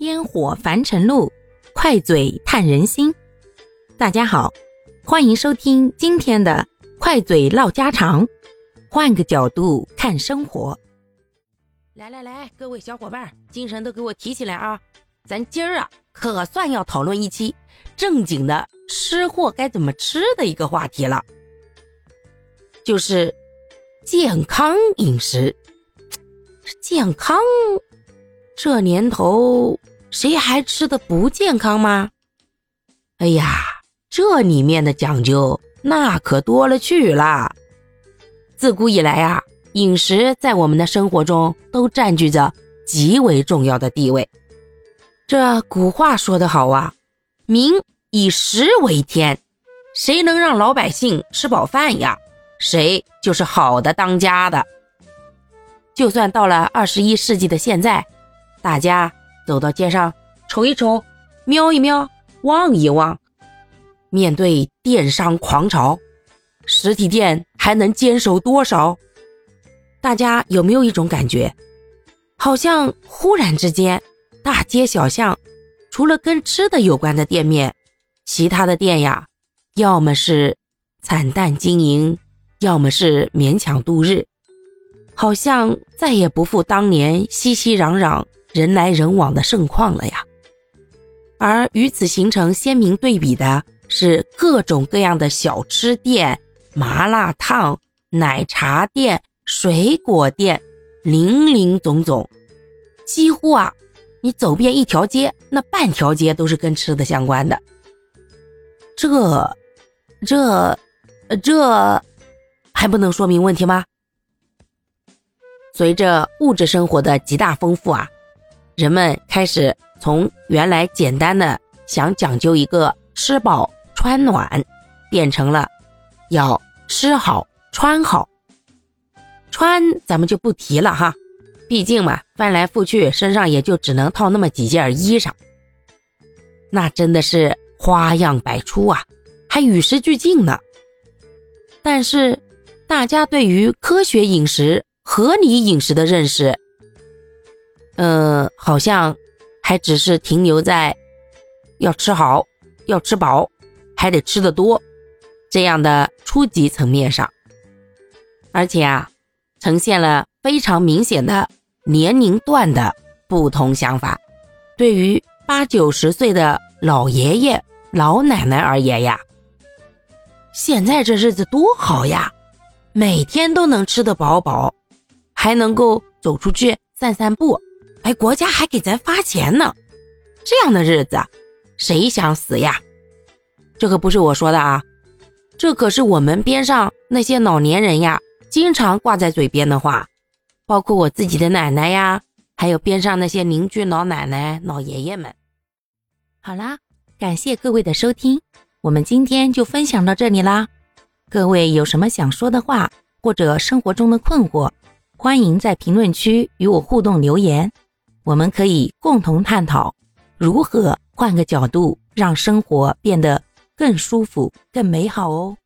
烟火凡尘路，快嘴探人心。大家好，欢迎收听今天的快嘴唠家常，换个角度看生活。来来来，各位小伙伴，精神都给我提起来啊！咱今儿啊，可算要讨论一期正经的吃货该怎么吃的一个话题了，就是健康饮食。健康，这年头。谁还吃的不健康吗？哎呀，这里面的讲究那可多了去了。自古以来啊，饮食在我们的生活中都占据着极为重要的地位。这古话说得好啊，“民以食为天”，谁能让老百姓吃饱饭呀，谁就是好的当家的。就算到了二十一世纪的现在，大家。走到街上，瞅一瞅，瞄一瞄，望一望。面对电商狂潮，实体店还能坚守多少？大家有没有一种感觉，好像忽然之间，大街小巷，除了跟吃的有关的店面，其他的店呀，要么是惨淡经营，要么是勉强度日，好像再也不复当年熙熙攘攘。人来人往的盛况了呀，而与此形成鲜明对比的是各种各样的小吃店、麻辣烫、奶茶店、水果店，林林总总，几乎啊，你走遍一条街，那半条街都是跟吃的相关的。这、这、这还不能说明问题吗？随着物质生活的极大丰富啊。人们开始从原来简单的想讲究一个吃饱穿暖，变成了要吃好穿好。穿咱们就不提了哈，毕竟嘛，翻来覆去身上也就只能套那么几件衣裳。那真的是花样百出啊，还与时俱进呢。但是，大家对于科学饮食、合理饮食的认识。嗯，好像还只是停留在要吃好、要吃饱，还得吃得多这样的初级层面上，而且啊，呈现了非常明显的年龄段的不同想法。对于八九十岁的老爷爷、老奶奶而言呀，现在这日子多好呀，每天都能吃得饱饱，还能够走出去散散步。哎，国家还给咱发钱呢，这样的日子，谁想死呀？这可不是我说的啊，这可是我们边上那些老年人呀，经常挂在嘴边的话，包括我自己的奶奶呀，还有边上那些邻居老奶奶、老爷爷们。好啦，感谢各位的收听，我们今天就分享到这里啦。各位有什么想说的话，或者生活中的困惑，欢迎在评论区与我互动留言。我们可以共同探讨如何换个角度让生活变得更舒服、更美好哦。